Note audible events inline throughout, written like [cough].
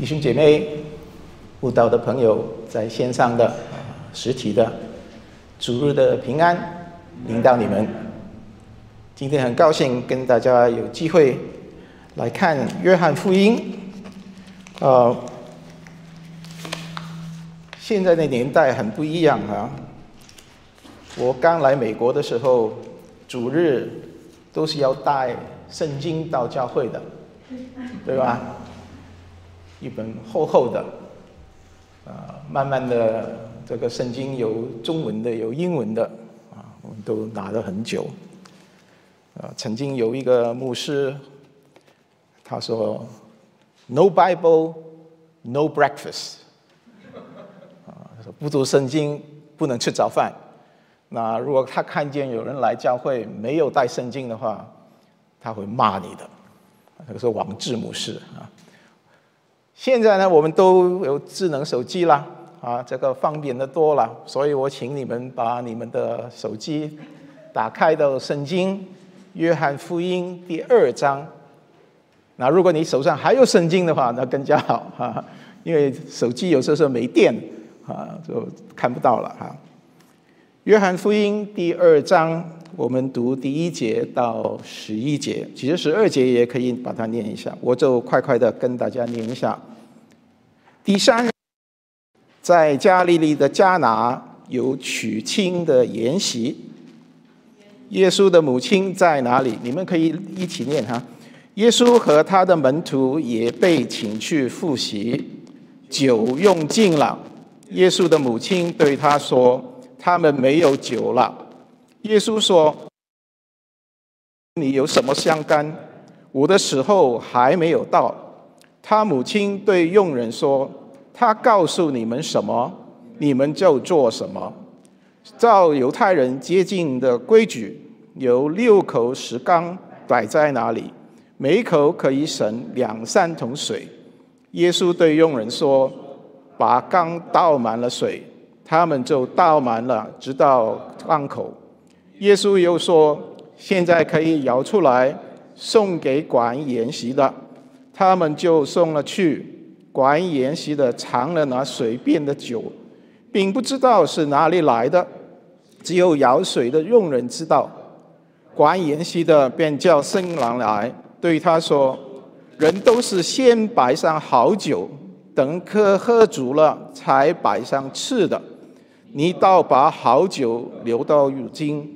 弟兄姐妹、悟道的朋友，在线上的、实体的，主日的平安领导你们。今天很高兴跟大家有机会来看约翰福音。呃，现在的年代很不一样啊。我刚来美国的时候，主日都是要带圣经到教会的，对吧？一本厚厚的，啊，慢慢的，这个圣经有中文的，有英文的，啊，我们都拿了很久。啊，曾经有一个牧师，他说：“No Bible, no breakfast。[laughs] ”啊，他说不读圣经不能吃早饭。那如果他看见有人来教会没有带圣经的话，他会骂你的。那个是王志牧师啊。现在呢，我们都有智能手机啦，啊，这个方便的多了，所以我请你们把你们的手机打开到圣经约翰福音第二章。那如果你手上还有圣经的话，那更加好 [laughs] 哈，因为手机有时候是没电啊，就看不到了哈。约翰福音第二章，我们读第一节到十一节，其实十二节也可以把它念一下，我就快快的跟大家念一下。第三，在加利利的加拿有娶亲的筵席。耶稣的母亲在哪里？你们可以一起念哈。耶稣和他的门徒也被请去复习，酒用尽了。耶稣的母亲对他说：“他们没有酒了。”耶稣说：“你有什么相干？我的时候还没有到。”他母亲对佣人说。他告诉你们什么，你们就做什么。照犹太人接近的规矩，有六口石缸摆在那里，每口可以省两三桶水。耶稣对佣人说：“把缸倒满了水。”他们就倒满了，直到缸口。耶稣又说：“现在可以舀出来，送给管筵席的。”他们就送了去。管筵席的尝了那水变的酒，并不知道是哪里来的，只有舀水的佣人知道。管筵席的便叫新郎来，对他说：“人都是先摆上好酒，等客喝足了，才摆上次的。你倒把好酒留到如今。”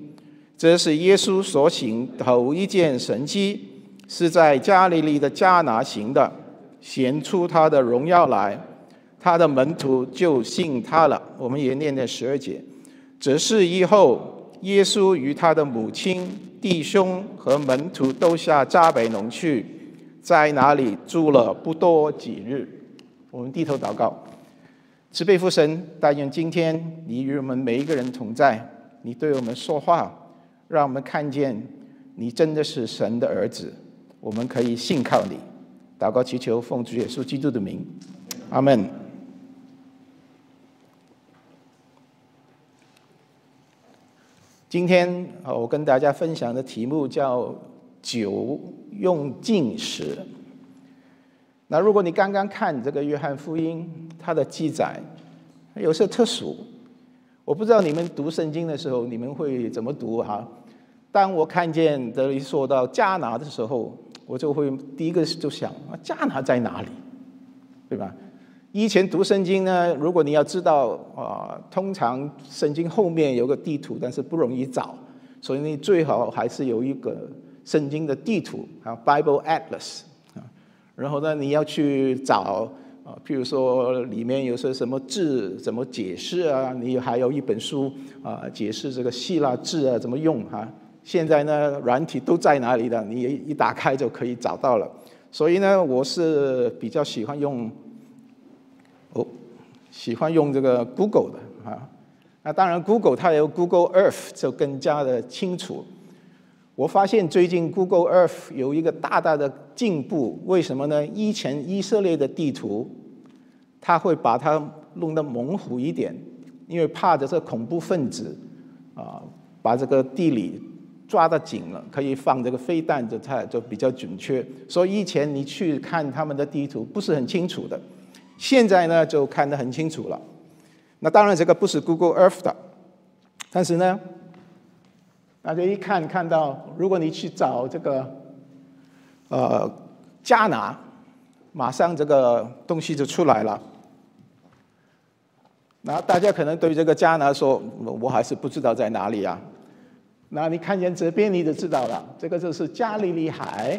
这是耶稣所行头一件神迹，是在加利利的迦拿行的。显出他的荣耀来，他的门徒就信他了。我们也念念十二节。这是以后，耶稣与他的母亲、弟兄和门徒都下加百农去，在哪里住了不多几日。我们低头祷告，慈悲父神，但愿今天你与我们每一个人同在，你对我们说话，让我们看见你真的是神的儿子，我们可以信靠你。祷告祈求，奉主耶稣基督的名，阿门。今天，我跟大家分享的题目叫“酒用尽时”。那如果你刚刚看这个约翰福音，它的记载有些特殊，我不知道你们读圣经的时候你们会怎么读哈。当我看见这里说到加拿的时候。我就会第一个就想啊，加拿在哪里，对吧？以前读圣经呢，如果你要知道啊，通常圣经后面有个地图，但是不容易找，所以你最好还是有一个圣经的地图啊，Bible Atlas 啊。然后呢，你要去找啊，譬如说里面有些什么字怎么解释啊？你还有一本书啊，解释这个希腊字啊怎么用哈。现在呢，软体都在哪里的？你一打开就可以找到了。所以呢，我是比较喜欢用，哦，喜欢用这个 Google 的啊。那当然，Google 它有 Google Earth 就更加的清楚。我发现最近 Google Earth 有一个大大的进步，为什么呢？以前以色列的地图，它会把它弄得模糊一点，因为怕的是恐怖分子啊，把这个地理。抓得紧了，可以放这个飞弹，就它就比较准确。所以以前你去看他们的地图不是很清楚的，现在呢就看得很清楚了。那当然这个不是 Google Earth 的，但是呢，大家一看看到，如果你去找这个呃加拿，马上这个东西就出来了。那大家可能对这个加拿说，我还是不知道在哪里啊。那你看见这边你就知道了，这个就是加利利海，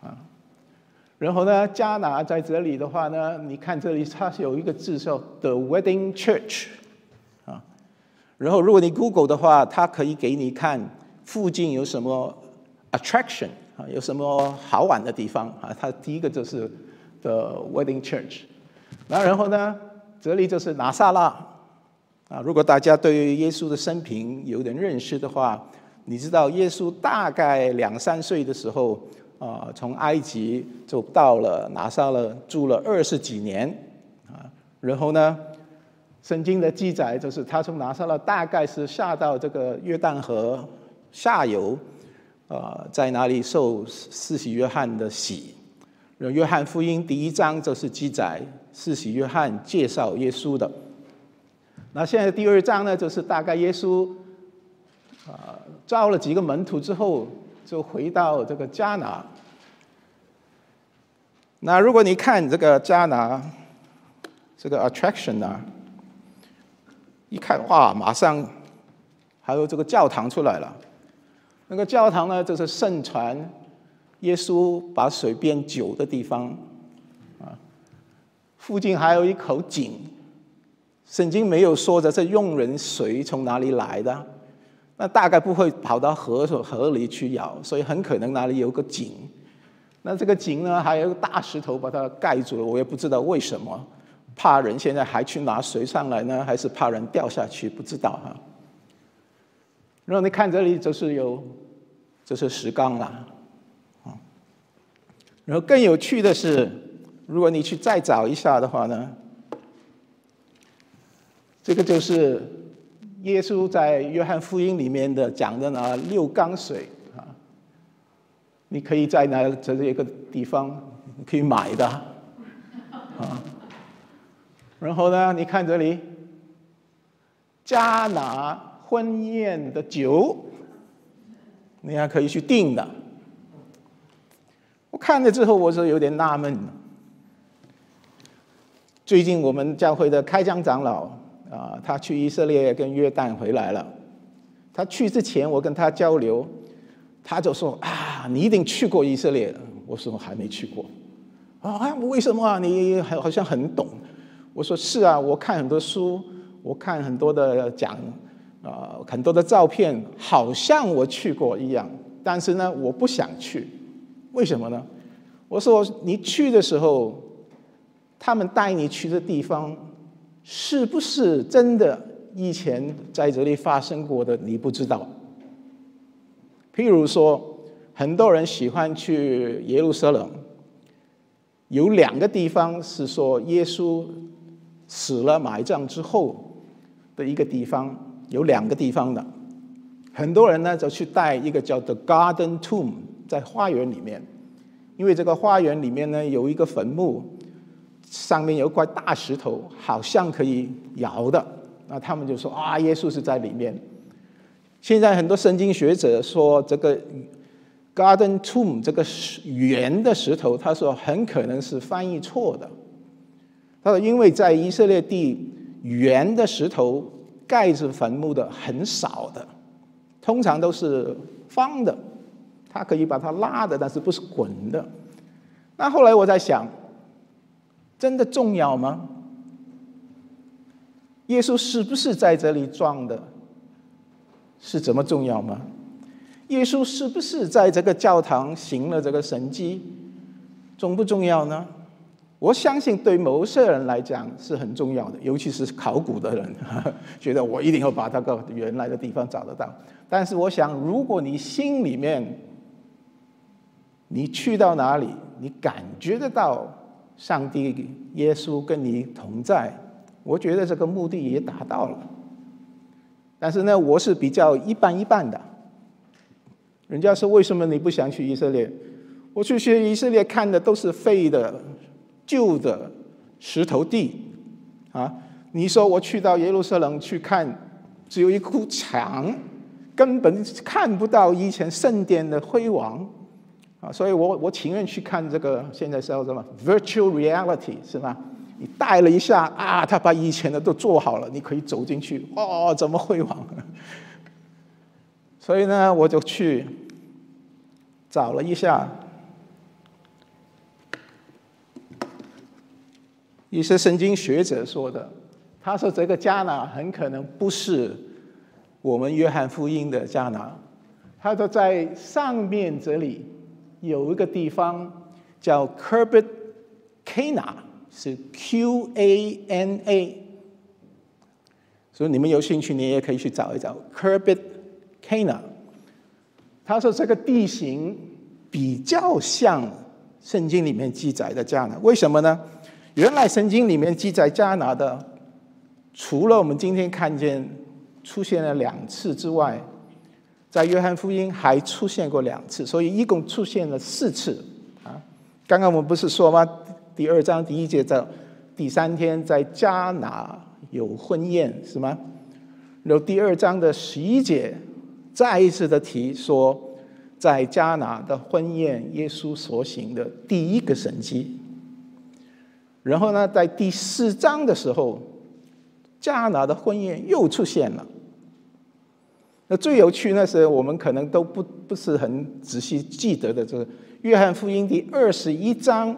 啊。然后呢，加拿在这里的话呢，你看这里它是有一个字叫 The Wedding Church，啊。然后如果你 Google 的话，它可以给你看附近有什么 attraction 啊，有什么好玩的地方啊。它第一个就是 The Wedding Church，那然后呢？这里就是拿撒勒啊！如果大家对耶稣的生平有点认识的话，你知道耶稣大概两三岁的时候啊，从埃及就到了拿撒勒住了二十几年啊。然后呢，圣经的记载就是他从拿撒勒大概是下到这个约旦河下游啊，在哪里受四喜约翰的洗。约翰福音第一章就是记载。四喜约翰介绍耶稣的。那现在第二章呢，就是大概耶稣啊招了几个门徒之后，就回到这个迦拿。那如果你看这个迦拿这个 attraction 啊，一看哇，马上还有这个教堂出来了。那个教堂呢，就是盛传耶稣把水变酒的地方。啊附近还有一口井，圣经没有说的这用人水从哪里来的，那大概不会跑到河河里去舀，所以很可能哪里有个井。那这个井呢，还有个大石头把它盖住了，我也不知道为什么，怕人现在还去拿水上来呢，还是怕人掉下去？不知道哈。然后你看这里就是有，这是石缸了，啊。然后更有趣的是。如果你去再找一下的话呢，这个就是耶稣在约翰福音里面的讲的那六缸水啊，你可以在那这一个地方可以买的啊。然后呢，你看这里，加拿婚宴的酒，你还可以去订的。我看了之后，我是有点纳闷。最近我们教会的开疆长老啊，他去以色列跟约旦回来了。他去之前，我跟他交流，他就说啊，你一定去过以色列。我说我还没去过。啊，为什么啊？你好好像很懂。我说是啊，我看很多书，我看很多的讲，啊，很多的照片，好像我去过一样。但是呢，我不想去。为什么呢？我说你去的时候。他们带你去的地方，是不是真的以前在这里发生过的？你不知道。譬如说，很多人喜欢去耶路撒冷，有两个地方是说耶稣死了埋葬之后的一个地方，有两个地方的。很多人呢就去带一个叫做 Garden Tomb，在花园里面，因为这个花园里面呢有一个坟墓。上面有块大石头，好像可以摇的，那他们就说啊，耶稣是在里面。现在很多圣经学者说，这个 Garden Tomb 这个圆的石头，他说很可能是翻译错的。他说，因为在以色列地，圆的石头盖着坟墓的很少的，通常都是方的，它可以把它拉的，但是不是滚的。那后来我在想。真的重要吗？耶稣是不是在这里撞的？是怎么重要吗？耶稣是不是在这个教堂行了这个神迹？重不重要呢？我相信对某些人来讲是很重要的，尤其是考古的人，[laughs] 觉得我一定要把那个原来的地方找得到。但是我想，如果你心里面，你去到哪里，你感觉得到。上帝、耶稣跟你同在，我觉得这个目的也达到了。但是呢，我是比较一半一半的，人家说为什么你不想去以色列？我去去以色列看的都是废的、旧的石头地，啊，你说我去到耶路撒冷去看，只有一堵墙，根本看不到以前圣殿的辉煌，啊，所以我我情愿去看这个现在叫什么 virtual reality 是吧？你戴了一下啊，他把以前的都做好了，你可以走进去，哦，怎么会忘？所以呢，我就去找了一下。一些神经学者说的，他说这个加拿很可能不是我们约翰福音的加拿，他说在上面这里有一个地方叫 Kerbet Cana，是 Q A N A，所以你们有兴趣，你也可以去找一找 Kerbet Cana。他说这个地形比较像圣经里面记载的迦拿，为什么呢？原来圣经里面记载迦拿的，除了我们今天看见出现了两次之外，在约翰福音还出现过两次，所以一共出现了四次。啊，刚刚我们不是说吗？第二章第一节在第三天在加拿有婚宴是吗？然后第二章的十一节再一次的提说，在加拿的婚宴，耶稣所行的第一个神迹。然后呢，在第四章的时候，加拿的婚宴又出现了。那最有趣那是我们可能都不不是很仔细记得的，这个约翰福音第二十一章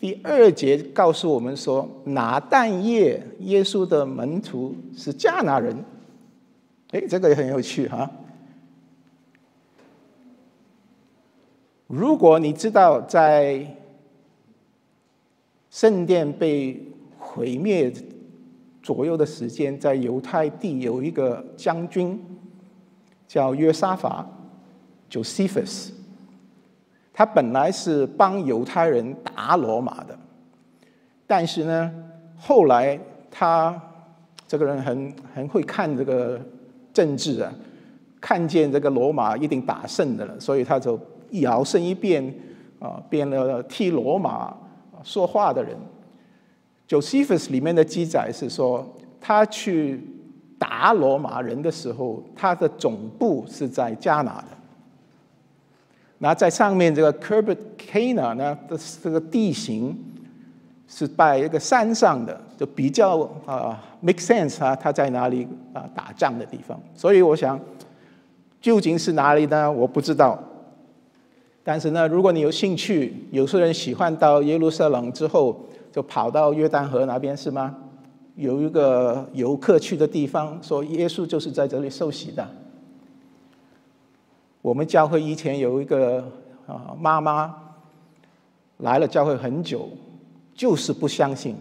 第二节告诉我们说，拿但业耶稣的门徒是加拿人。哎，这个也很有趣哈。如果你知道在。圣殿被毁灭左右的时间，在犹太地有一个将军叫约沙法 （Josephus），他本来是帮犹太人打罗马的，但是呢，后来他这个人很很会看这个政治啊，看见这个罗马一定打胜的了，所以他就一摇身一变啊，变了替罗马。说话的人，Josephus 里面的记载是说，他去打罗马人的时候，他的总部是在加拿的。那在上面这个 Kerbet Cana 呢的这个地形是在一个山上的，就比较啊 make sense 啊，他在哪里啊打仗的地方。所以我想，究竟是哪里呢？我不知道。但是呢，如果你有兴趣，有些人喜欢到耶路撒冷之后就跑到约旦河那边，是吗？有一个游客去的地方，说耶稣就是在这里受洗的。我们教会以前有一个啊妈妈来了教会很久，就是不相信。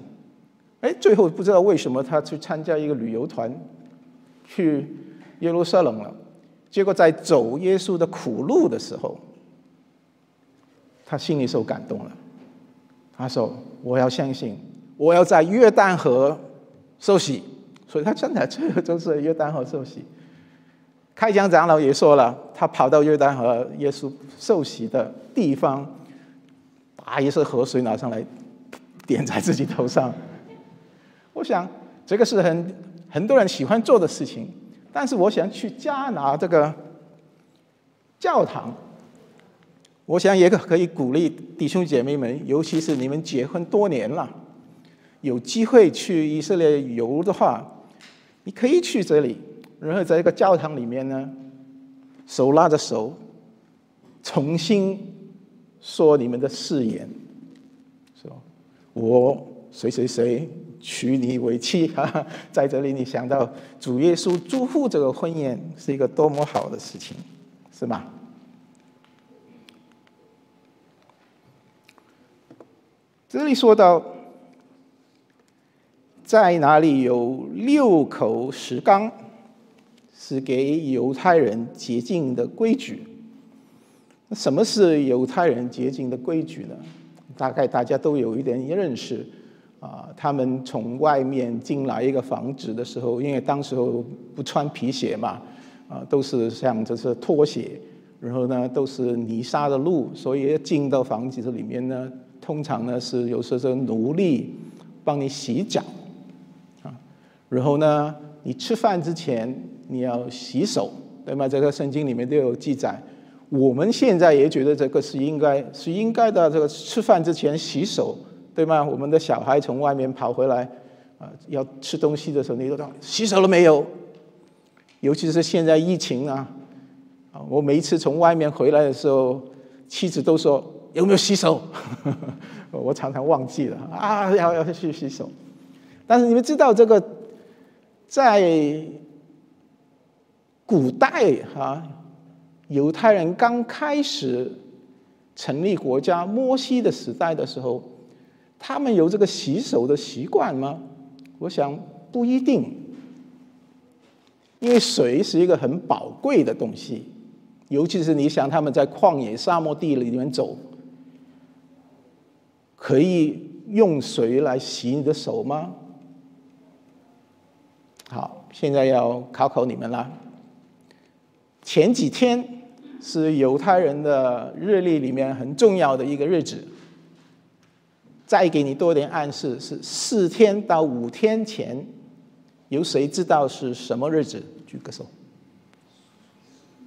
哎，最后不知道为什么她去参加一个旅游团，去耶路撒冷了。结果在走耶稣的苦路的时候。他心里受感动了，他说：“我要相信，我要在约旦河受洗。”所以他真的最后就是约旦河受洗。开讲长老也说了，他跑到约旦河耶稣受洗的地方，把一些河水拿上来，点在自己头上。我想这个是很很多人喜欢做的事情，但是我想去加拿这个教堂。我想也可可以鼓励弟兄姐妹们，尤其是你们结婚多年了，有机会去以色列游的话，你可以去这里，然后在一个教堂里面呢，手拉着手，重新说你们的誓言，说我谁谁谁娶你为妻，哈，在这里你想到主耶稣祝福这个婚宴是一个多么好的事情，是吗？这里说到，在哪里有六口石缸，是给犹太人洁净的规矩。那什么是犹太人洁净的规矩呢？大概大家都有一点认识。啊，他们从外面进来一个房子的时候，因为当时候不穿皮鞋嘛，啊，都是像这是拖鞋，然后呢都是泥沙的路，所以进到房子里面呢，通常呢是有时候奴隶帮你洗脚，然后呢你吃饭之前你要洗手，对吗？这个圣经里面都有记载。我们现在也觉得这个是应该是应该的，这个吃饭之前洗手，对吗？我们的小孩从外面跑回来，啊，要吃东西的时候，你都讲洗手了没有？尤其是现在疫情啊，啊，我每一次从外面回来的时候，妻子都说有没有洗手？[laughs] 我常常忘记了啊，要要去洗手。但是你们知道这个，在古代哈。犹太人刚开始成立国家，摩西的时代的时候，他们有这个洗手的习惯吗？我想不一定，因为水是一个很宝贵的东西，尤其是你想他们在旷野沙漠地里面走，可以用水来洗你的手吗？好，现在要考考你们了。前几天。是犹太人的日历里面很重要的一个日子。再给你多点暗示，是四天到五天前，有谁知道是什么日子？举个手。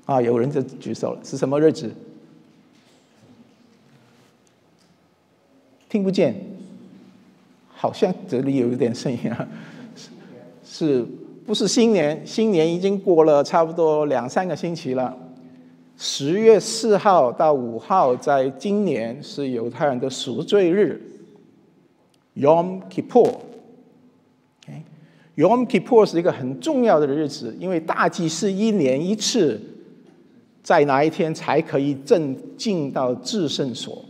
啊，有人就举手了，是什么日子？听不见，好像这里有一点声音啊。是不是新年？新年已经过了差不多两三个星期了。十月四号到五号，在今年是犹太人的赎罪日，Yom Kippur。Yom Kippur 是一个很重要的日子，因为大祭司一年一次，在哪一天才可以正进到至圣所？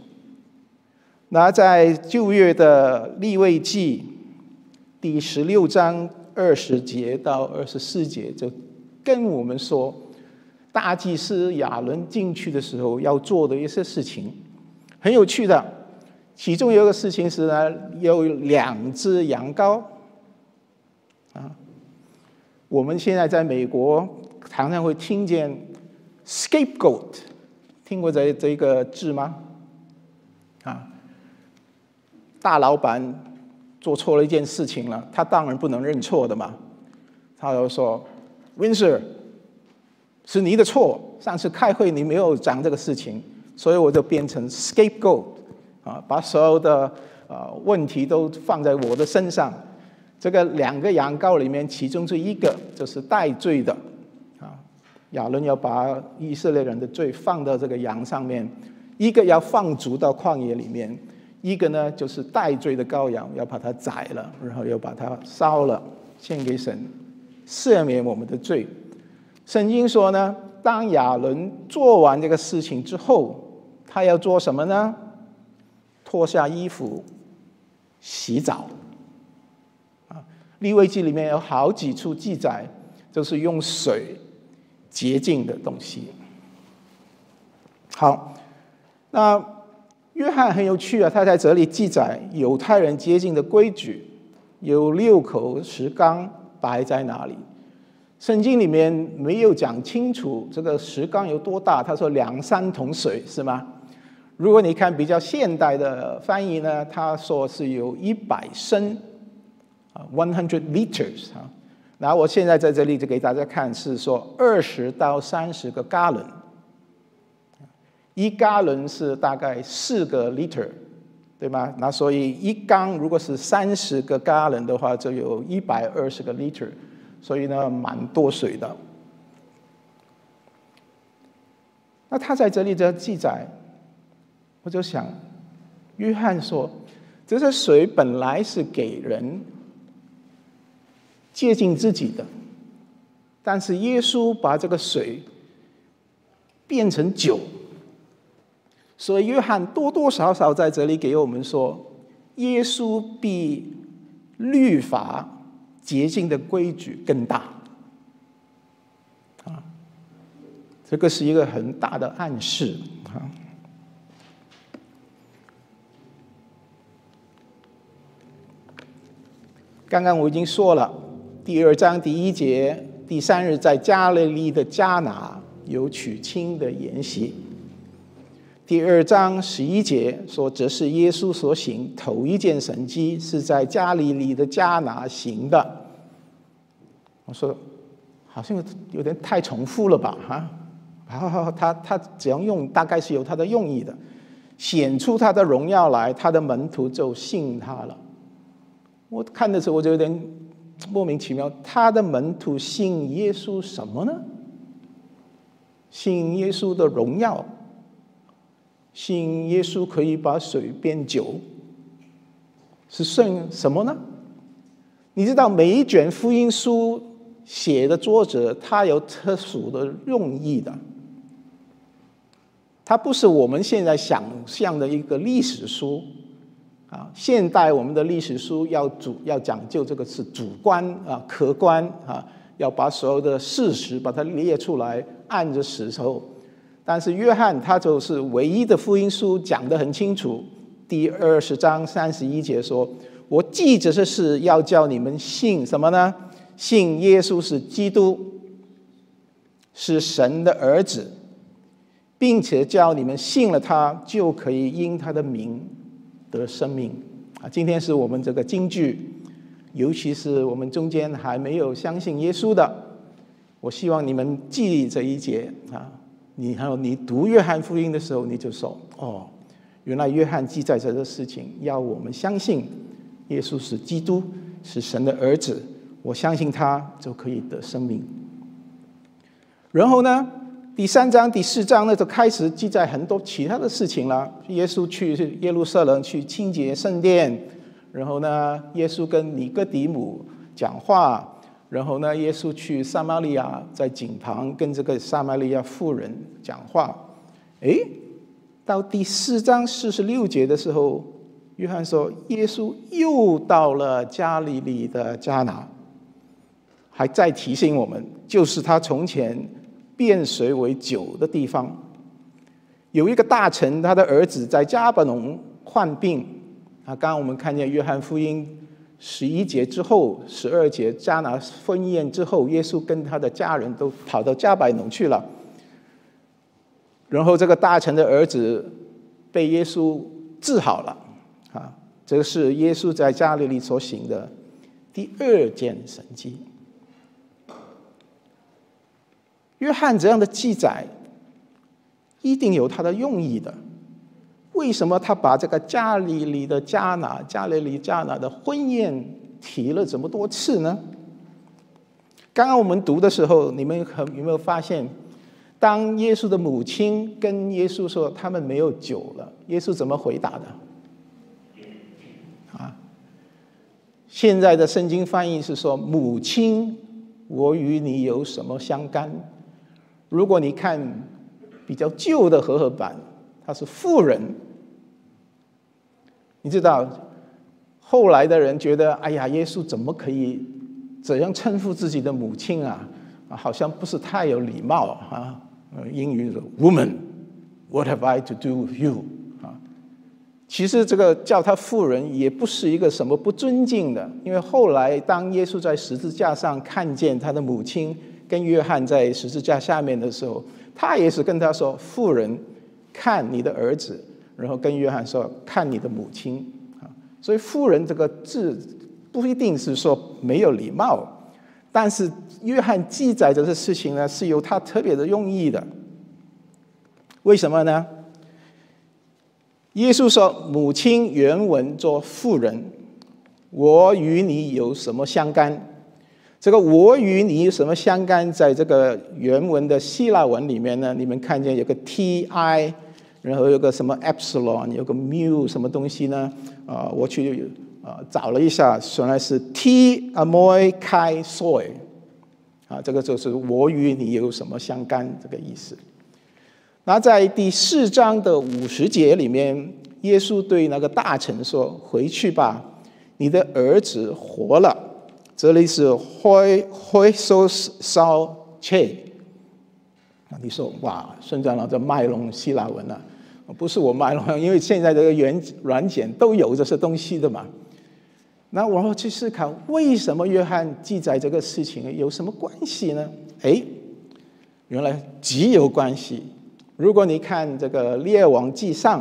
那在旧约的立位记第十六章二十节到二十四节，就跟我们说。大祭司亚伦进去的时候要做的一些事情，很有趣的。其中有一个事情是呢，有两只羊羔。啊，我们现在在美国常常会听见 scapegoat，听过这这个字吗？啊，大老板做错了一件事情了，他当然不能认错的嘛，他就说，Windsor。是你的错，上次开会你没有讲这个事情，所以我就变成 scapegoat，啊，把所有的呃问题都放在我的身上。这个两个羊羔里面，其中这一个就是带罪的，啊，亚伦要把以色列人的罪放到这个羊上面，一个要放逐到旷野里面，一个呢就是带罪的羔羊，要把它宰了，然后又把它烧了，献给神，赦免我们的罪。圣经说呢，当亚伦做完这个事情之后，他要做什么呢？脱下衣服，洗澡。啊，利未记里面有好几处记载，就是用水洁净的东西。好，那约翰很有趣啊，他在这里记载犹太人接近的规矩，有六口石缸摆在哪里？圣经里面没有讲清楚这个石缸有多大，他说两三桶水是吗？如果你看比较现代的翻译呢，他说是有一百升，啊，one hundred liters 啊。那我现在在这里就给大家看，是说二十到三十个 gallon，一加仑是大概四个 liter，对吗？那所以一缸如果是三十个加仑的话，就有一百二十个 liter。所以呢，蛮多水的。那他在这里的记载，我就想，约翰说，这些水本来是给人接近自己的，但是耶稣把这个水变成酒，所以约翰多多少少在这里给我们说，耶稣比律法。洁净的规矩更大，啊，这个是一个很大的暗示啊。刚刚我已经说了，第二章第一节，第三日在加利利的加拿有娶亲的筵席。第二章十一节说，这是耶稣所行头一件神迹，是在加利利的加拿行的。我说，好像有点太重复了吧？哈，好好好，他他怎样用，大概是有他的用意的，显出他的荣耀来，他的门徒就信他了。我看的时候我就有点莫名其妙，他的门徒信耶稣什么呢？信耶稣的荣耀，信耶稣可以把水变酒，是信什么呢？你知道每一卷福音书写的作者他有特殊的用意的，他不是我们现在想象的一个历史书。啊，现代我们的历史书要主要讲究这个是主观啊，客观啊，要把所有的事实把它列出来，按着时候。但是约翰他就是唯一的福音书讲得很清楚，第二十章三十一节说：“我记着这事，要叫你们信什么呢？信耶稣是基督，是神的儿子，并且叫你们信了他，就可以因他的名。”得生命啊！今天是我们这个京剧，尤其是我们中间还没有相信耶稣的，我希望你们记这一节啊！你还有你读约翰福音的时候，你就说：哦，原来约翰记载这个事情，要我们相信耶稣是基督，是神的儿子，我相信他就可以得生命。然后呢？第三章、第四章呢，就开始记载很多其他的事情了。耶稣去耶路撒冷去清洁圣殿，然后呢，耶稣跟尼哥底母讲话，然后呢，耶稣去撒玛利亚，在井旁跟这个撒玛利亚妇人讲话。哎，到第四章四十六节的时候，约翰说，耶稣又到了加利利的迦拿，还在提醒我们，就是他从前。变水为酒的地方，有一个大臣，他的儿子在加百农患病。啊，刚刚我们看见约翰福音十一节之后，十二节加拿婚宴之后，耶稣跟他的家人都跑到加百农去了。然后这个大臣的儿子被耶稣治好了。啊，这是耶稣在加利利所行的第二件神迹。约翰这样的记载，一定有他的用意的。为什么他把这个加利利的加拿、加利利加拿的婚宴提了这么多次呢？刚刚我们读的时候，你们有有没有发现，当耶稣的母亲跟耶稣说他们没有酒了，耶稣怎么回答的？啊，现在的圣经翻译是说：“母亲，我与你有什么相干？”如果你看比较旧的和合版，他是富人。你知道，后来的人觉得，哎呀，耶稣怎么可以怎样称呼自己的母亲啊？好像不是太有礼貌啊。英语说，Woman，what have I to do with you？啊，其实这个叫他富人也不是一个什么不尊敬的，因为后来当耶稣在十字架上看见他的母亲。跟约翰在十字架下面的时候，他也是跟他说：“富人，看你的儿子。”然后跟约翰说：“看你的母亲。”啊，所以“妇人”这个字不一定是说没有礼貌，但是约翰记载这个事情呢，是有他特别的用意的。为什么呢？耶稣说：“母亲原文做妇人，我与你有什么相干？”这个我与你有什么相干？在这个原文的希腊文里面呢，你们看见有个 T I，然后有个什么 epsilon，有个 mu 什么东西呢？啊，我去啊找了一下，原来是 T amoi kai soi，啊，这个就是我与你有什么相干这个意思。那在第四章的五十节里面，耶稣对那个大臣说：“回去吧，你的儿子活了。”这里是会会说烧切，那你说哇，孙长老这卖弄希腊文了，不是我卖弄，因为现在这个软软件都有这些东西的嘛。那我要去思考，为什么约翰记载这个事情有什么关系呢？哎，原来极有关系。如果你看这个《列王记上》，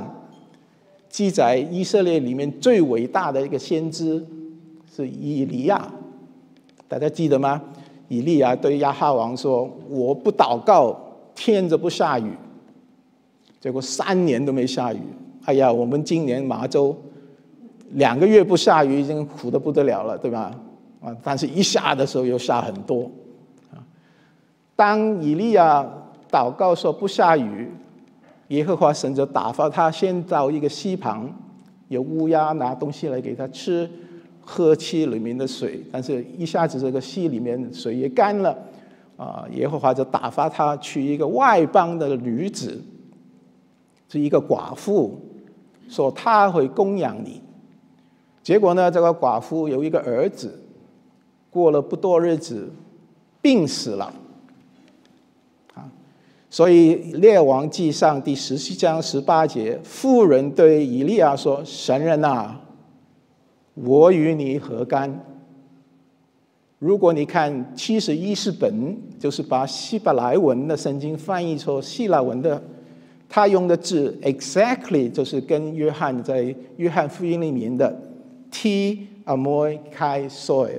记载以色列里面最伟大的一个先知是以利亚，大家记得吗？以利亚对亚哈王说：“我不祷告，天就不下雨。”结果三年都没下雨。哎呀，我们今年麻州两个月不下雨，已经苦的不得了了，对吧？啊，但是一下的时候又下很多。啊，当以利亚祷告说不下雨，耶和华神就打发他先到一个溪旁，有乌鸦拿东西来给他吃，喝溪里面的水，但是一下子这个溪里面水也干了。啊，耶和华就打发他去一个外邦的女子，是一个寡妇，说他会供养你。结果呢，这个寡妇有一个儿子。过了不多日子，病死了，啊，所以《列王记上》第十七章十八节，妇人对以利亚说：“神人呐，我与你何干？”如果你看七十一世本，就是把希伯来文的圣经翻译成希腊文的，他用的字 exactly 就是跟约翰在约翰福音里面的 “t amoi kai soy”。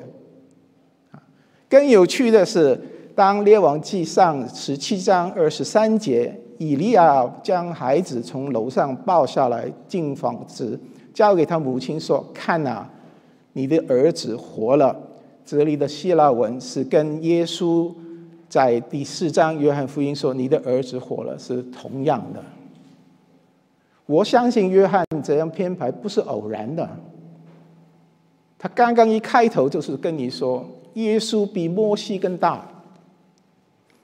更有趣的是，当列王记上十七章二十三节，以利亚将孩子从楼上抱下来进房子，交给他母亲说：“看呐，你的儿子活了。”这里的希腊文是跟耶稣在第四章约翰福音说“你的儿子活了”是同样的。我相信约翰这样编排不是偶然的。他刚刚一开头就是跟你说。耶稣比摩西更大，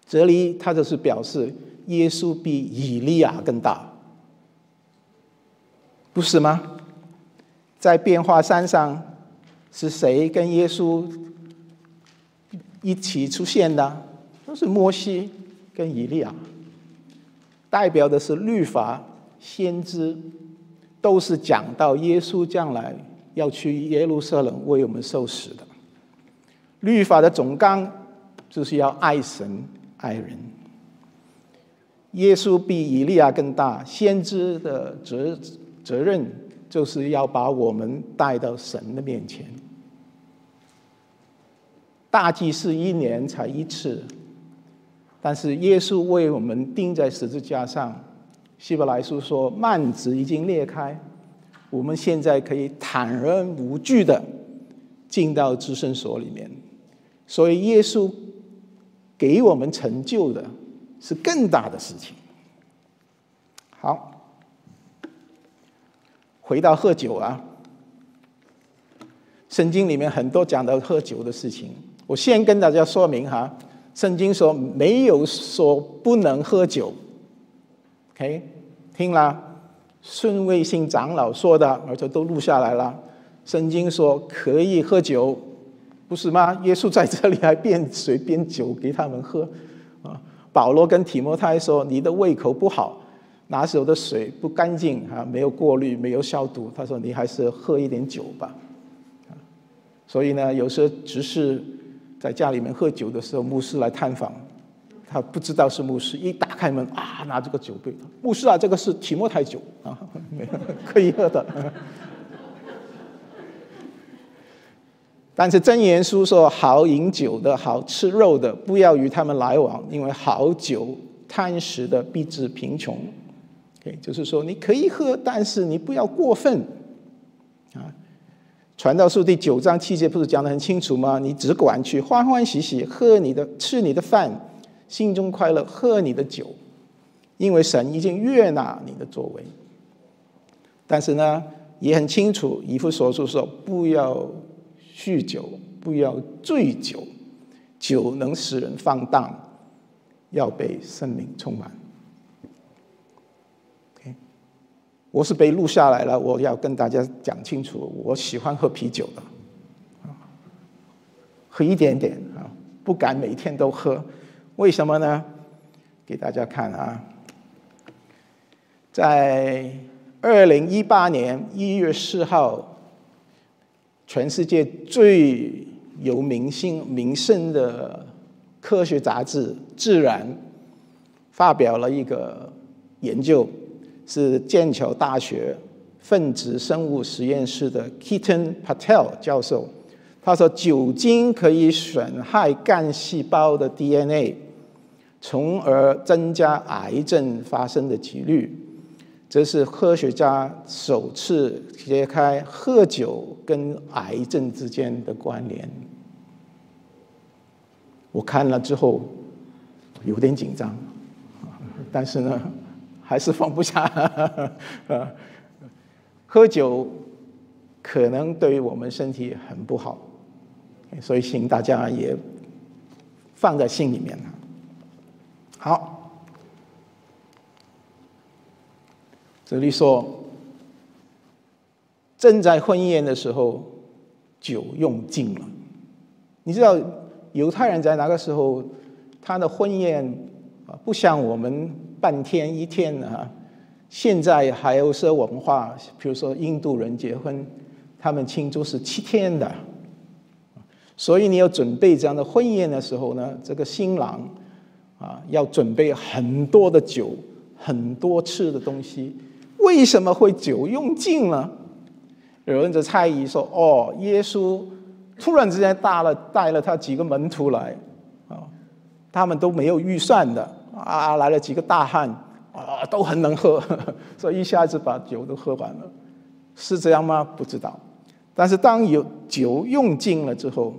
这里他就是表示耶稣比以利亚更大，不是吗？在变化山上，是谁跟耶稣一起出现的？是摩西跟以利亚，代表的是律法、先知，都是讲到耶稣将来要去耶路撒冷为我们受死的。律法的总纲就是要爱神爱人。耶稣比以利亚更大，先知的责责任就是要把我们带到神的面前。大祭司一年才一次，但是耶稣为我们钉在十字架上。希伯来书说，幔子已经裂开，我们现在可以坦然无惧的进到至圣所里面。所以，耶稣给我们成就的是更大的事情。好，回到喝酒啊，圣经里面很多讲到喝酒的事情。我先跟大家说明哈，圣经说没有说不能喝酒。OK，听了顺位性长老说的，而且都录下来了。圣经说可以喝酒。不是吗？耶稣在这里还变水变酒给他们喝，啊！保罗跟提摩太说：“你的胃口不好，拿手的水不干净啊，没有过滤，没有消毒。”他说：“你还是喝一点酒吧。”所以呢，有时候只是在家里面喝酒的时候，牧师来探访，他不知道是牧师，一打开门啊，拿这个酒杯，牧师啊，这个是提莫太酒啊，[laughs] 可以喝的。但是真言书说：“好饮酒的好吃肉的，不要与他们来往，因为好酒贪食的必致贫穷。” OK，就是说你可以喝，但是你不要过分。传道书第九章七节不是讲得很清楚吗？你只管去欢欢喜喜喝你的，吃你的饭，心中快乐，喝你的酒，因为神已经悦纳你的作为。但是呢，也很清楚，以弗所书说不要。酗酒不要醉酒，酒能使人放荡，要被生命充满。OK，我是被录下来了，我要跟大家讲清楚，我喜欢喝啤酒的，喝一点点啊，不敢每天都喝，为什么呢？给大家看啊，在二零一八年一月四号。全世界最有名姓名声的科学杂志《自然》发表了一个研究，是剑桥大学分子生物实验室的 Keaton Patel 教授。他说，酒精可以损害干细胞的 DNA，从而增加癌症发生的几率。这是科学家首次揭开喝酒跟癌症之间的关联。我看了之后有点紧张，但是呢，还是放不下。[laughs] 喝酒可能对于我们身体很不好。所以，请大家也放在心里面好，这里说，正在婚宴的时候，酒用尽了。你知道犹太人在那个时候，他的婚宴啊，不像我们半天一天啊。现在还有些文化，比如说印度人结婚，他们庆祝是七天的。所以你要准备这样的婚宴的时候呢，这个新郎啊要准备很多的酒，很多吃的东西。为什么会酒用尽了？有人就猜疑说：“哦，耶稣突然之间带了带了他几个门徒来啊，他们都没有预算的啊，来了几个大汉啊，都很能喝，[laughs] 所以一下子把酒都喝完了，是这样吗？不知道。”但是当有酒用尽了之后，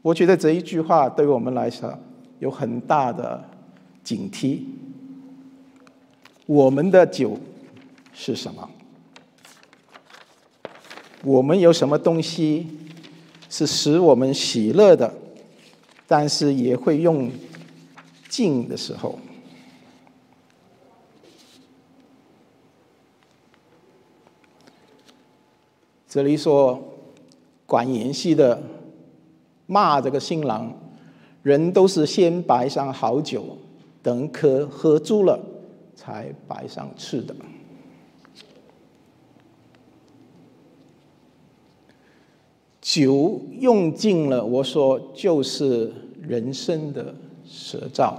我觉得这一句话对我们来说有很大的警惕。我们的酒是什么？我们有什么东西是使我们喜乐的，但是也会用静的时候？这里说，管演戏的骂这个新郎，人都是先摆上好酒，等客喝足了，才摆上吃的。酒用尽了，我说就是人生的舌燥，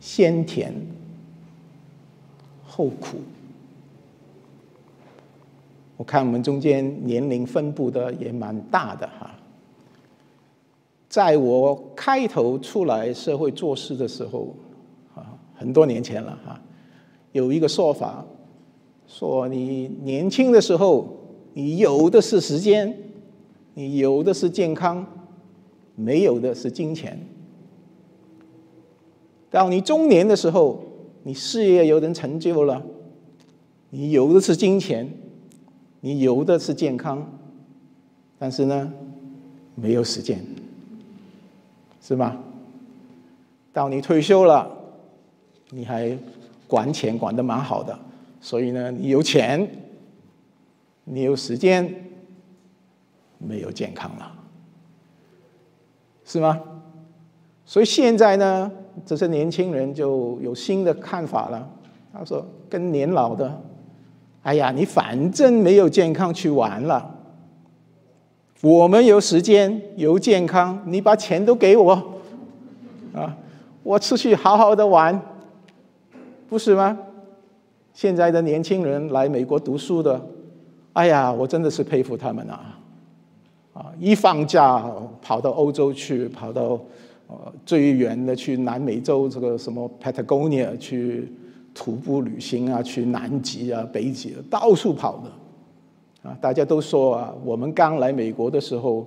先甜后苦。我看我们中间年龄分布的也蛮大的哈，在我开头出来社会做事的时候，啊，很多年前了哈，有一个说法，说你年轻的时候，你有的是时间，你有的是健康，没有的是金钱。到你中年的时候，你事业有点成就了，你有的是金钱。你有的是健康，但是呢，没有时间，是吗？到你退休了，你还管钱管得蛮好的，所以呢，你有钱，你有时间，没有健康了，是吗？所以现在呢，这些年轻人就有新的看法了。他说，跟年老的。哎呀，你反正没有健康去玩了，我们有时间有健康，你把钱都给我，啊，我出去好好的玩，不是吗？现在的年轻人来美国读书的，哎呀，我真的是佩服他们啊，啊，一放假跑到欧洲去，跑到呃最远的去南美洲这个什么 Patagonia 去。徒步旅行啊，去南极啊、北极，到处跑的，啊，大家都说啊，我们刚来美国的时候，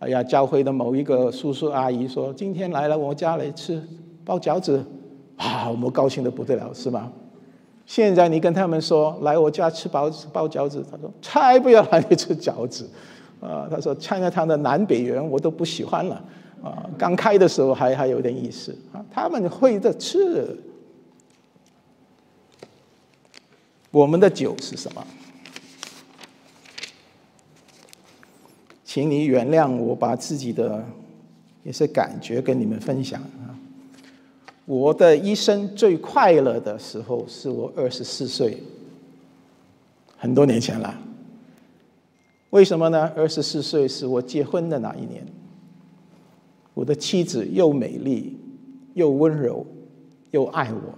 哎呀，教会的某一个叔叔阿姨说，今天来了我家来吃包饺子，啊，我们高兴的不得了，是吗？现在你跟他们说来我家吃包子包饺子，他说才不要来吃饺子，啊，他说菜汤的南北园我都不喜欢了，啊，刚开的时候还还有点意思，啊，他们会的吃。我们的酒是什么？请你原谅我把自己的一些感觉跟你们分享啊。我的一生最快乐的时候是我二十四岁，很多年前了。为什么呢？二十四岁是我结婚的那一年。我的妻子又美丽又温柔又爱我。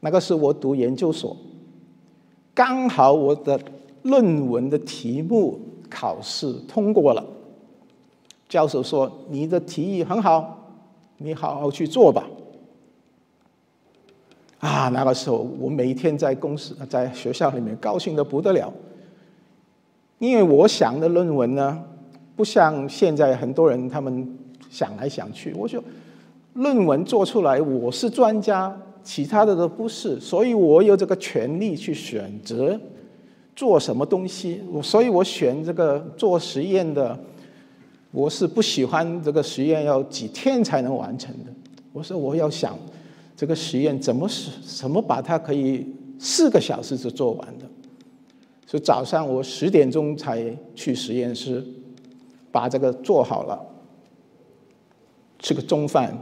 那个是我读研究所，刚好我的论文的题目考试通过了。教授说：“你的提议很好，你好好去做吧。”啊，那个时候我每天在公司、在学校里面高兴的不得了，因为我想的论文呢，不像现在很多人他们想来想去。我说，论文做出来，我是专家，其他的都不是，所以我有这个权利去选择做什么东西。我所以我选这个做实验的。我是不喜欢这个实验要几天才能完成的。我说我要想这个实验怎么是什么把它可以四个小时就做完的。就早上我十点钟才去实验室，把这个做好了，吃个中饭，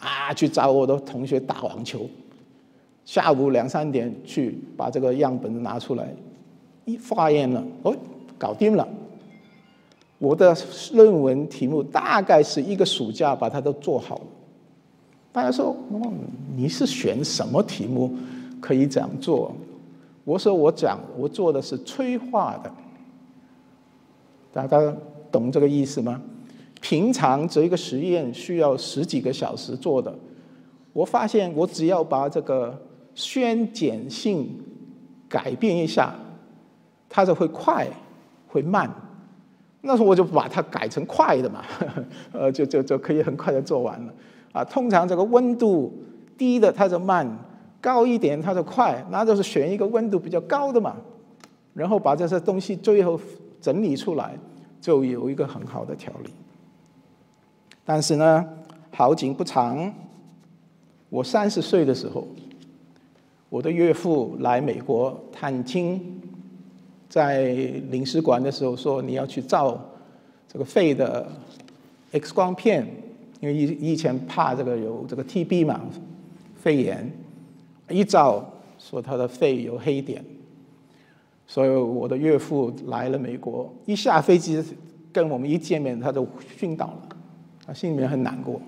啊，去找我的同学打网球。下午两三点去把这个样本拿出来，一化验了，哦，搞定了。我的论文题目大概是一个暑假把它都做好了。大家说，你是选什么题目可以这样做？我说我讲，我做的是催化的。大家懂这个意思吗？平常这一个实验需要十几个小时做的，我发现我只要把这个宣碱性改变一下，它就会快，会慢。那时候我就把它改成快的嘛，[laughs] 呃，就就就可以很快的做完了。啊，通常这个温度低的它就慢，高一点它就快，那就是选一个温度比较高的嘛，然后把这些东西最后整理出来，就有一个很好的调理。但是呢，好景不长，我三十岁的时候，我的岳父来美国探亲。在领事馆的时候说你要去照这个肺的 X 光片，因为以以前怕这个有这个 TB 嘛，肺炎，一照说他的肺有黑点，所以我的岳父来了美国，一下飞机跟我们一见面他就晕倒了，他心里面很难过，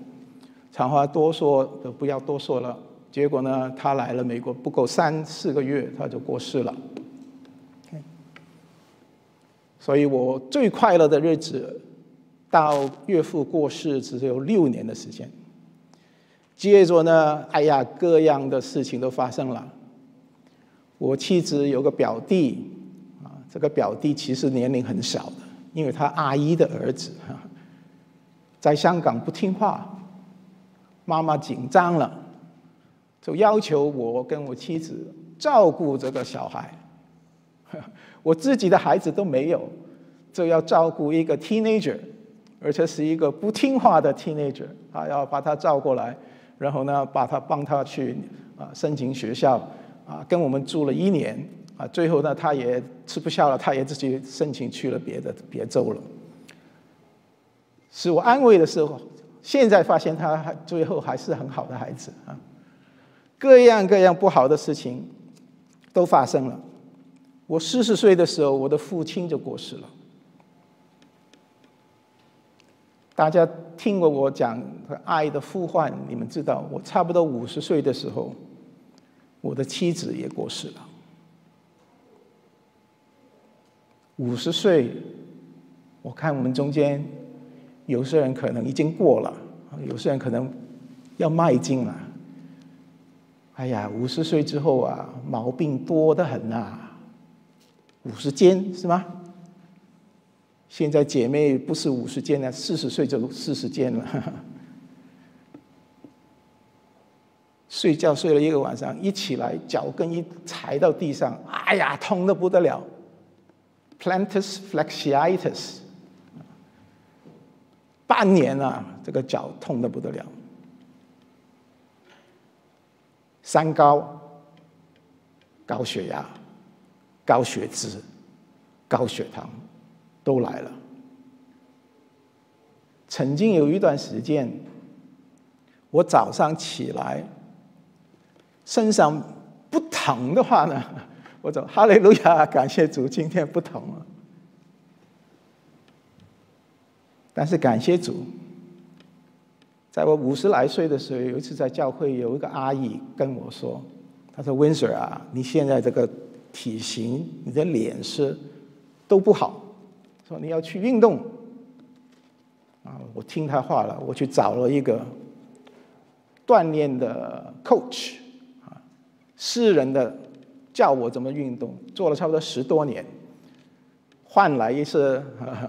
长话多说就不要多说了，结果呢他来了美国不够三四个月他就过世了。所以我最快乐的日子，到岳父过世只有六年的时间。接着呢，哎呀，各样的事情都发生了。我妻子有个表弟，啊，这个表弟其实年龄很小的，因为他阿姨的儿子哈，在香港不听话，妈妈紧张了，就要求我跟我妻子照顾这个小孩。[laughs] 我自己的孩子都没有，就要照顾一个 teenager，而且是一个不听话的 teenager，啊，要把他照过来，然后呢，把他帮他去啊申请学校，啊，跟我们住了一年，啊，最后呢，他也吃不消了，他也自己申请去了别的别州了。使我安慰的时候，现在发现他还最后还是很好的孩子啊。各样各样不好的事情都发生了。我四十岁的时候，我的父亲就过世了。大家听过我讲爱的呼唤，你们知道，我差不多五十岁的时候，我的妻子也过世了。五十岁，我看我们中间，有些人可能已经过了，有些人可能要迈进了。哎呀，五十岁之后啊，毛病多得很呐。五十肩是吗？现在姐妹不是五十肩了，四十岁就四十肩了。[laughs] 睡觉睡了一个晚上，一起来脚跟一踩到地上，哎呀，痛的不得了，plantar fasciitis，半年啊，这个脚痛的不得了。三高，高血压。高血脂、高血糖都来了。曾经有一段时间，我早上起来身上不疼的话呢，[laughs] 我走哈利路亚，感谢主，今天不疼了。但是感谢主，在我五十来岁的时候，有一次在教会有一个阿姨跟我说：“她说温 Sir 啊，你现在这个体型，你的脸色都不好，说你要去运动。”啊，我听他话了，我去找了一个锻炼的 coach，啊，私人的教我怎么运动，做了差不多十多年，换来一些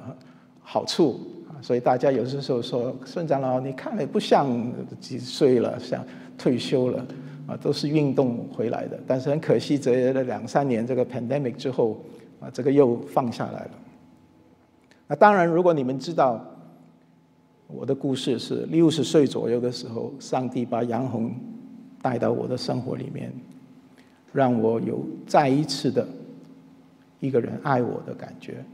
[laughs] 好处。啊所以大家有些时候说，孙长老，你看了不像几岁了，像退休了，啊，都是运动回来的。但是很可惜，这两三年这个 pandemic 之后，啊，这个又放下来了。那当然，如果你们知道我的故事是六十岁左右的时候，上帝把杨红带到我的生活里面，让我有再一次的一个人爱我的感觉。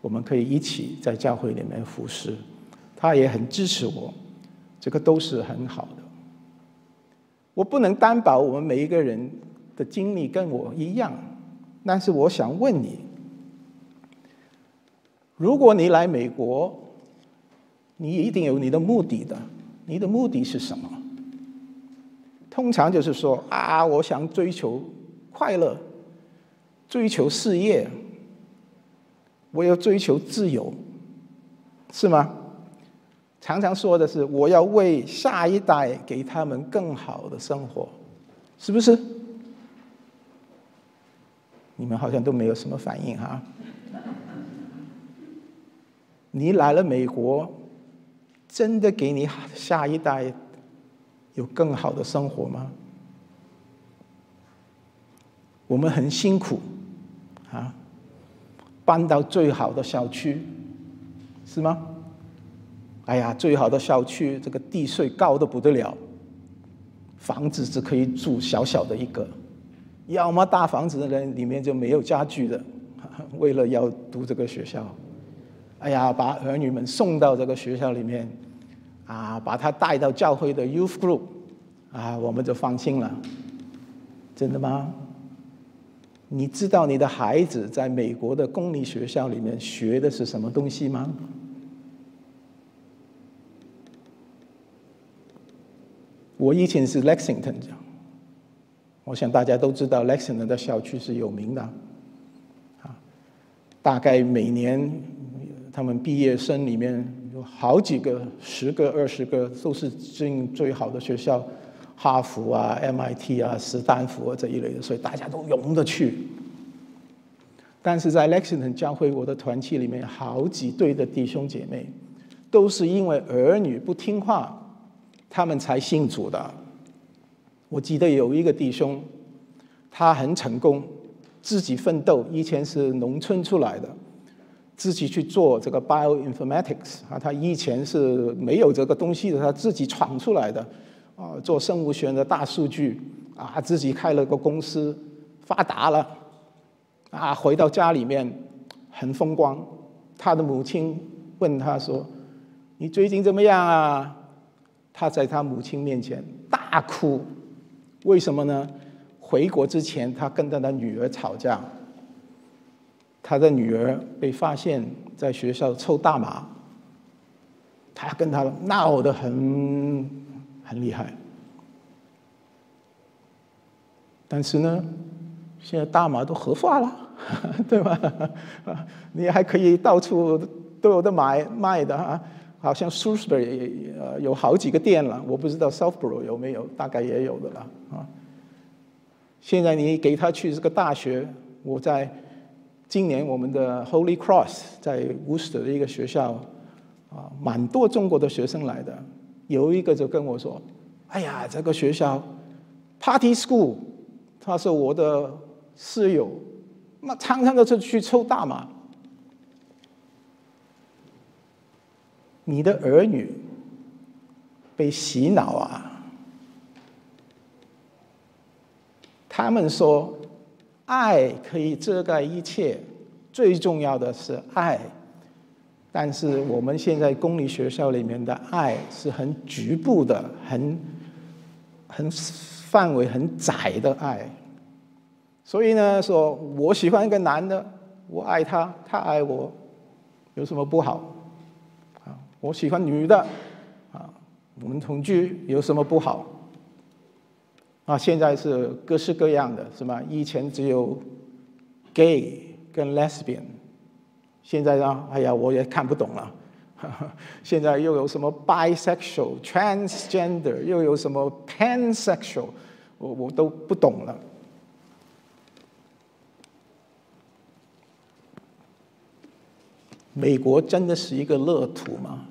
我们可以一起在教会里面服侍，他也很支持我，这个都是很好的。我不能担保我们每一个人的经历跟我一样，但是我想问你：如果你来美国，你一定有你的目的的，你的目的是什么？通常就是说啊，我想追求快乐，追求事业。我要追求自由，是吗？常常说的是我要为下一代给他们更好的生活，是不是？你们好像都没有什么反应哈。你来了美国，真的给你下一代有更好的生活吗？我们很辛苦，啊。搬到最好的小区，是吗？哎呀，最好的小区，这个地税高的不得了，房子只可以住小小的一个，要么大房子的人里面就没有家具的，为了要读这个学校，哎呀，把儿女们送到这个学校里面，啊，把他带到教会的 youth group，啊，我们就放心了，真的吗？你知道你的孩子在美国的公立学校里面学的是什么东西吗？我以前是 Lexington，我想大家都知道 Lexington 的校区是有名的，啊，大概每年他们毕业生里面有好几个，十个、二十个都是进最好的学校。哈佛啊、MIT 啊、斯坦福啊这一类的，所以大家都涌着去。但是在 Lexington 教会我的团契里面，好几对的弟兄姐妹，都是因为儿女不听话，他们才信主的。我记得有一个弟兄，他很成功，自己奋斗，以前是农村出来的，自己去做这个 bioinformatics 啊，他以前是没有这个东西的，他自己闯出来的。啊，做生物学的大数据，啊，自己开了个公司，发达了，啊，回到家里面很风光。他的母亲问他说：“你最近怎么样啊？”他在他母亲面前大哭，为什么呢？回国之前，他跟他的女儿吵架，他的女儿被发现在学校抽大麻，他跟他闹得很。很厉害，但是呢，现在大麻都合法了，[laughs] 对吧？[laughs] 你还可以到处都有的买卖的哈，好像 Shrewsbury 呃有好几个店了，我不知道 Southborough 有没有，大概也有的了啊。现在你给他去这个大学，我在今年我们的 Holy Cross 在 Worcester 的一个学校啊，蛮多中国的学生来的。有一个就跟我说：“哎呀，这个学校 Party School，他是我的室友，那常常都是去抽大麻。你的儿女被洗脑啊！他们说爱可以遮盖一切，最重要的是爱。”但是我们现在公立学校里面的爱是很局部的、很很范围很窄的爱，所以呢，说我喜欢一个男的，我爱他，他爱我，有什么不好？啊，我喜欢女的，啊，我们同居有什么不好？啊，现在是各式各样的，是吗？以前只有 gay 跟 lesbian，现在呢，哎呀，我也看不懂了。[laughs] 现在又有什么 bisexual、transgender，又有什么 pansexual，我我都不懂了。美国真的是一个乐土吗？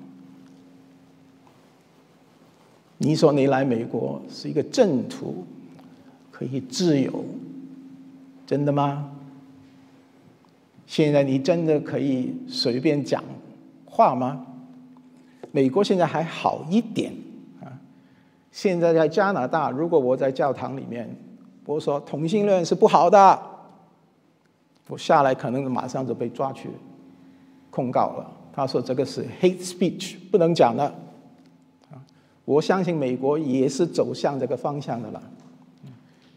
你说你来美国是一个正途，可以自由，真的吗？现在你真的可以随便讲话吗？美国现在还好一点啊。现在在加拿大，如果我在教堂里面，我说同性恋是不好的，我下来可能马上就被抓去控告了。他说这个是 hate speech，不能讲的。我相信美国也是走向这个方向的了。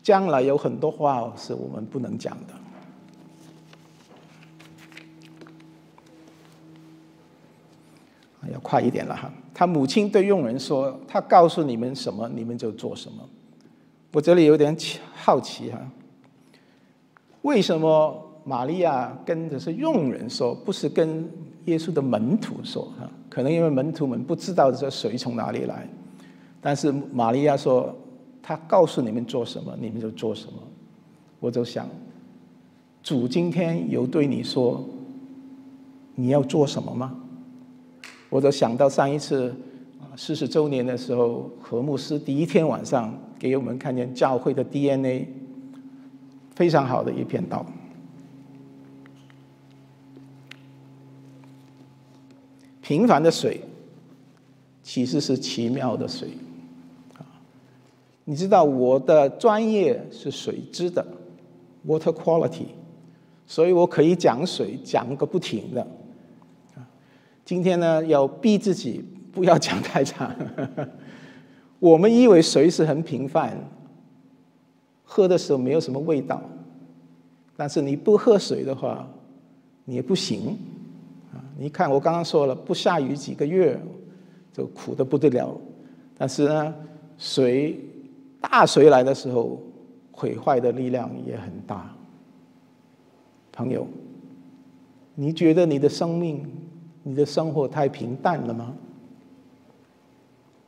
将来有很多话是我们不能讲的。要快一点了哈。他母亲对佣人说：“他告诉你们什么，你们就做什么。”我这里有点好奇哈，为什么玛利亚跟的是佣人说，不是跟耶稣的门徒说哈？可能因为门徒们不知道这水从哪里来。但是玛利亚说：“他告诉你们做什么，你们就做什么。”我就想，主今天有对你说你要做什么吗？我就想到上一次啊四十周年的时候，何牧师第一天晚上给我们看见教会的 DNA，非常好的一片道。平凡的水，其实是奇妙的水。你知道我的专业是水质的，water quality，所以我可以讲水讲个不停的。今天呢，要逼自己不要讲太长。我们以为水是很平凡，喝的时候没有什么味道，但是你不喝水的话，你也不行。你看我刚刚说了，不下雨几个月就苦的不得了，但是呢，水。大水来的时候，毁坏的力量也很大。朋友，你觉得你的生命、你的生活太平淡了吗？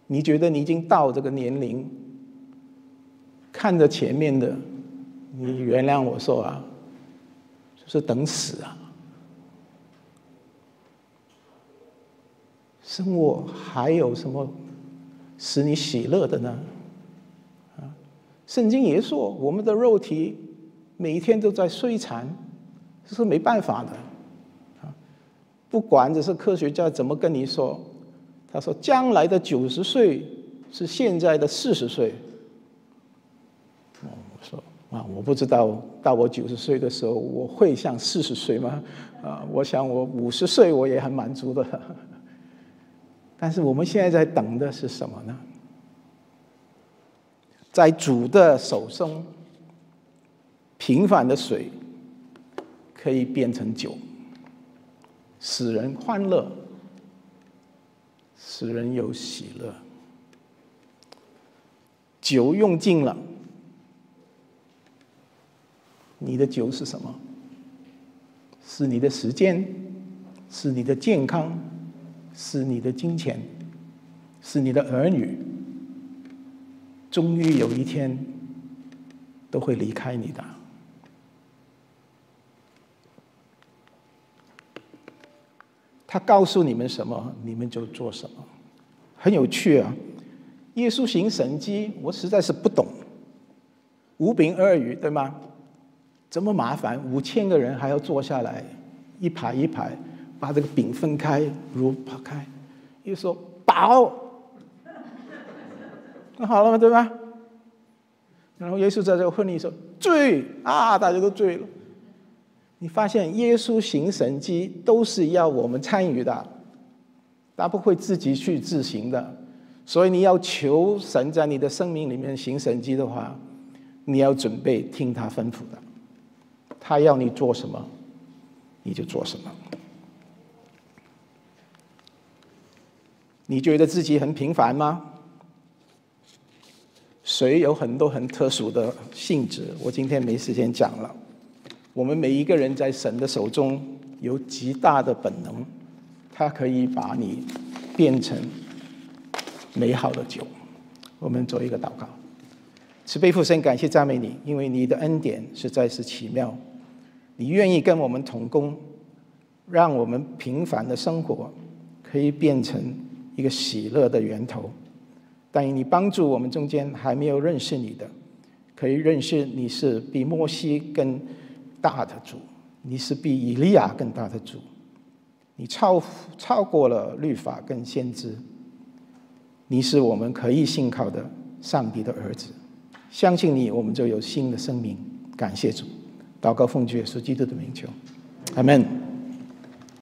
你觉得你已经到这个年龄，看着前面的，你原谅我说啊，就是等死啊！生活还有什么使你喜乐的呢？圣经也说，我们的肉体每一天都在摧残，这是没办法的。啊，不管这是科学家怎么跟你说，他说将来的九十岁是现在的四十岁。我说啊，我不知道到我九十岁的时候我会像四十岁吗？啊，我想我五十岁我也很满足的。但是我们现在在等的是什么呢？在主的手中，平凡的水可以变成酒，使人欢乐，使人有喜乐。酒用尽了，你的酒是什么？是你的时间，是你的健康，是你的金钱，是你的儿女。终于有一天，都会离开你的。他告诉你们什么，你们就做什么，很有趣啊！耶稣行神迹，我实在是不懂。五饼二鱼，对吗？这么麻烦，五千个人还要坐下来，一排一排，把这个饼分开，如扒开。又说饱。[laughs] 那好了嘛，对吧？然后耶稣在这个婚礼说：“醉啊，大家都醉了。”你发现耶稣行神迹都是要我们参与的，他不会自己去自行的。所以你要求神在你的生命里面行神迹的话，你要准备听他吩咐的。他要你做什么，你就做什么。你觉得自己很平凡吗？水有很多很特殊的性质，我今天没时间讲了。我们每一个人在神的手中有极大的本能，他可以把你变成美好的酒。我们做一个祷告，慈悲父神，感谢赞美你，因为你的恩典实在是奇妙，你愿意跟我们同工，让我们平凡的生活可以变成一个喜乐的源头。但你帮助我们中间还没有认识你的，可以认识你是比摩西更大的主，你是比以利亚更大的主，你超超过了律法跟先知，你是我们可以信靠的上帝的儿子，相信你，我们就有新的生命。感谢主，祷告奉主耶稣基督的名求，阿门。